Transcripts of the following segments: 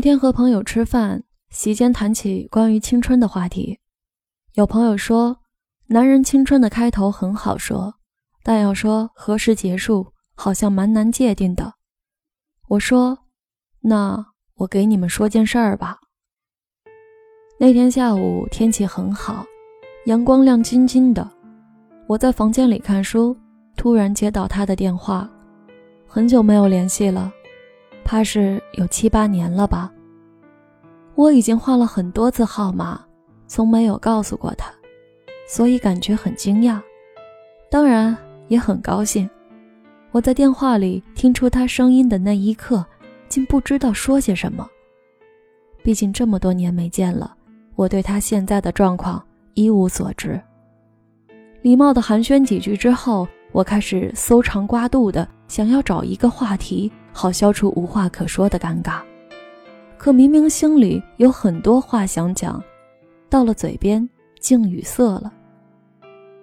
那天和朋友吃饭，席间谈起关于青春的话题。有朋友说，男人青春的开头很好说，但要说何时结束，好像蛮难界定的。我说，那我给你们说件事儿吧。那天下午天气很好，阳光亮晶晶的，我在房间里看书，突然接到他的电话，很久没有联系了。怕是有七八年了吧。我已经换了很多次号码，从没有告诉过他，所以感觉很惊讶，当然也很高兴。我在电话里听出他声音的那一刻，竟不知道说些什么。毕竟这么多年没见了，我对他现在的状况一无所知。礼貌的寒暄几句之后，我开始搜肠刮肚的想要找一个话题。好消除无话可说的尴尬，可明明心里有很多话想讲，到了嘴边竟语塞了。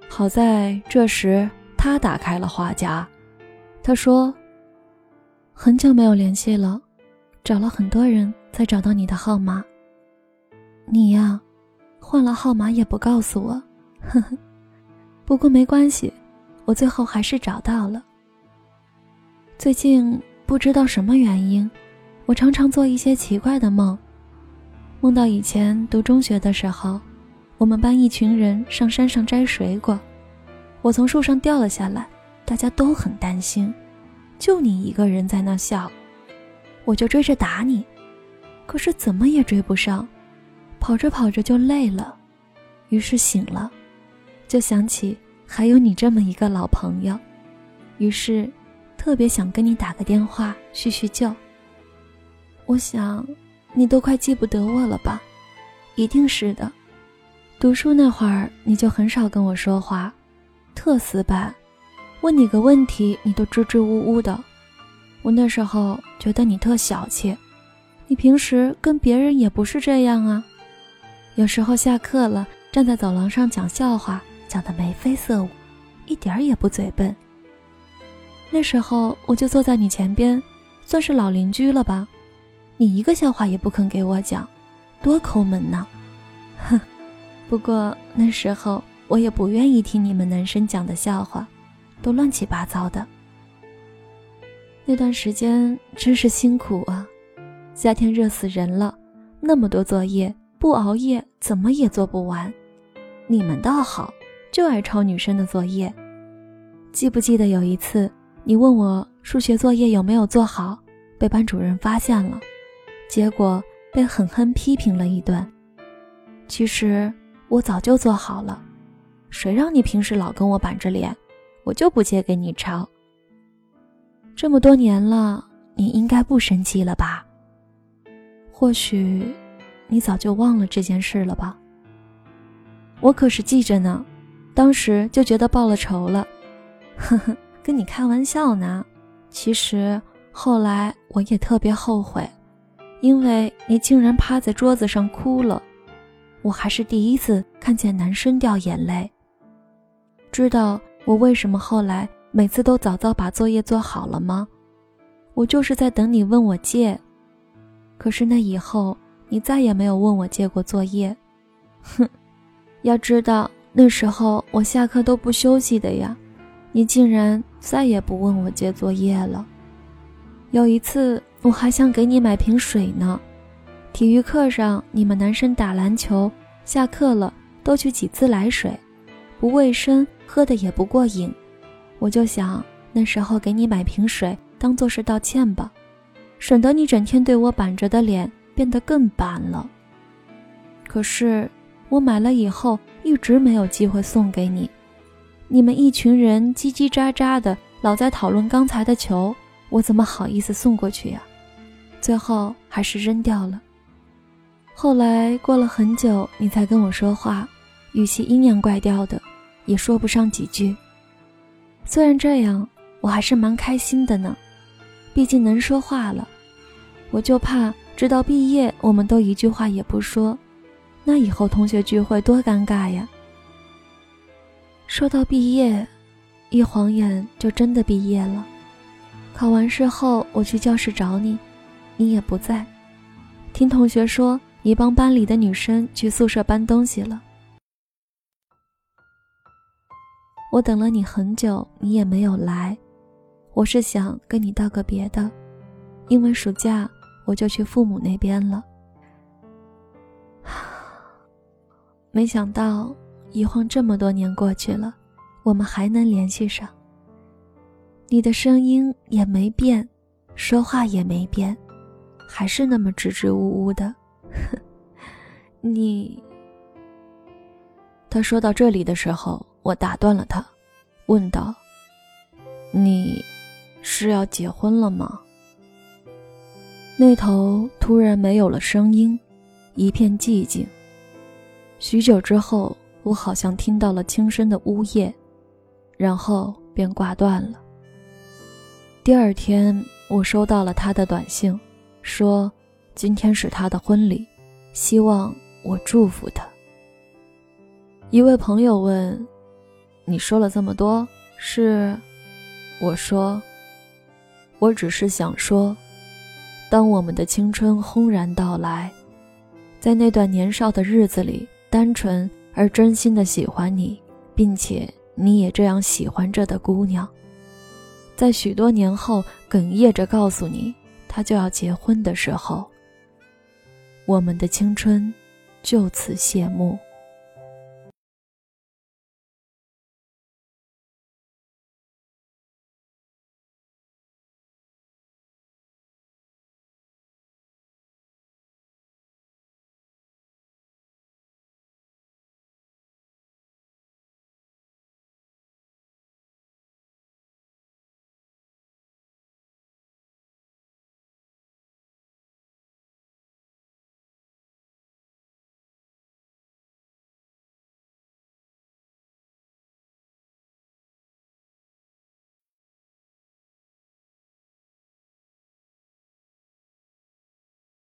好在这时他打开了话匣，他说：“很久没有联系了，找了很多人才找到你的号码。你呀，换了号码也不告诉我，呵呵。不过没关系，我最后还是找到了。最近。”不知道什么原因，我常常做一些奇怪的梦。梦到以前读中学的时候，我们班一群人上山上摘水果，我从树上掉了下来，大家都很担心，就你一个人在那笑。我就追着打你，可是怎么也追不上，跑着跑着就累了，于是醒了，就想起还有你这么一个老朋友，于是。特别想跟你打个电话叙叙旧。我想，你都快记不得我了吧？一定是的。读书那会儿，你就很少跟我说话，特死板。问你个问题，你都支支吾吾的。我那时候觉得你特小气。你平时跟别人也不是这样啊。有时候下课了，站在走廊上讲笑话，讲得眉飞色舞，一点儿也不嘴笨。那时候我就坐在你前边，算是老邻居了吧？你一个笑话也不肯给我讲，多抠门呢！哼，不过那时候我也不愿意听你们男生讲的笑话，都乱七八糟的。那段时间真是辛苦啊，夏天热死人了，那么多作业，不熬夜怎么也做不完。你们倒好，就爱抄女生的作业。记不记得有一次？你问我数学作业有没有做好，被班主任发现了，结果被狠狠批评了一顿。其实我早就做好了，谁让你平时老跟我板着脸，我就不借给你抄。这么多年了，你应该不生气了吧？或许你早就忘了这件事了吧？我可是记着呢，当时就觉得报了仇了，呵呵。跟你开玩笑呢，其实后来我也特别后悔，因为你竟然趴在桌子上哭了，我还是第一次看见男生掉眼泪。知道我为什么后来每次都早早把作业做好了吗？我就是在等你问我借，可是那以后你再也没有问我借过作业。哼，要知道那时候我下课都不休息的呀。你竟然再也不问我借作业了。有一次，我还想给你买瓶水呢。体育课上，你们男生打篮球，下课了都去挤自来水，不卫生，喝的也不过瘾。我就想那时候给你买瓶水，当做是道歉吧，省得你整天对我板着的脸变得更板了。可是我买了以后，一直没有机会送给你。你们一群人叽叽喳喳的，老在讨论刚才的球，我怎么好意思送过去呀？最后还是扔掉了。后来过了很久，你才跟我说话，语气阴阳怪调的，也说不上几句。虽然这样，我还是蛮开心的呢，毕竟能说话了。我就怕直到毕业，我们都一句话也不说，那以后同学聚会多尴尬呀。说到毕业，一晃眼就真的毕业了。考完试后，我去教室找你，你也不在。听同学说，你帮班里的女生去宿舍搬东西了。我等了你很久，你也没有来。我是想跟你道个别的，因为暑假我就去父母那边了。没想到一晃这么多年过去了，我们还能联系上。你的声音也没变，说话也没变。还是那么支支吾吾的，你。他说到这里的时候，我打断了他，问道：“你是要结婚了吗？”那头突然没有了声音，一片寂静。许久之后，我好像听到了轻声的呜咽，然后便挂断了。第二天，我收到了他的短信。说，今天是他的婚礼，希望我祝福他。一位朋友问：“你说了这么多，是？”我说：“我只是想说，当我们的青春轰然到来，在那段年少的日子里，单纯而真心的喜欢你，并且你也这样喜欢着的姑娘，在许多年后哽咽着告诉你。”她就要结婚的时候，我们的青春就此谢幕。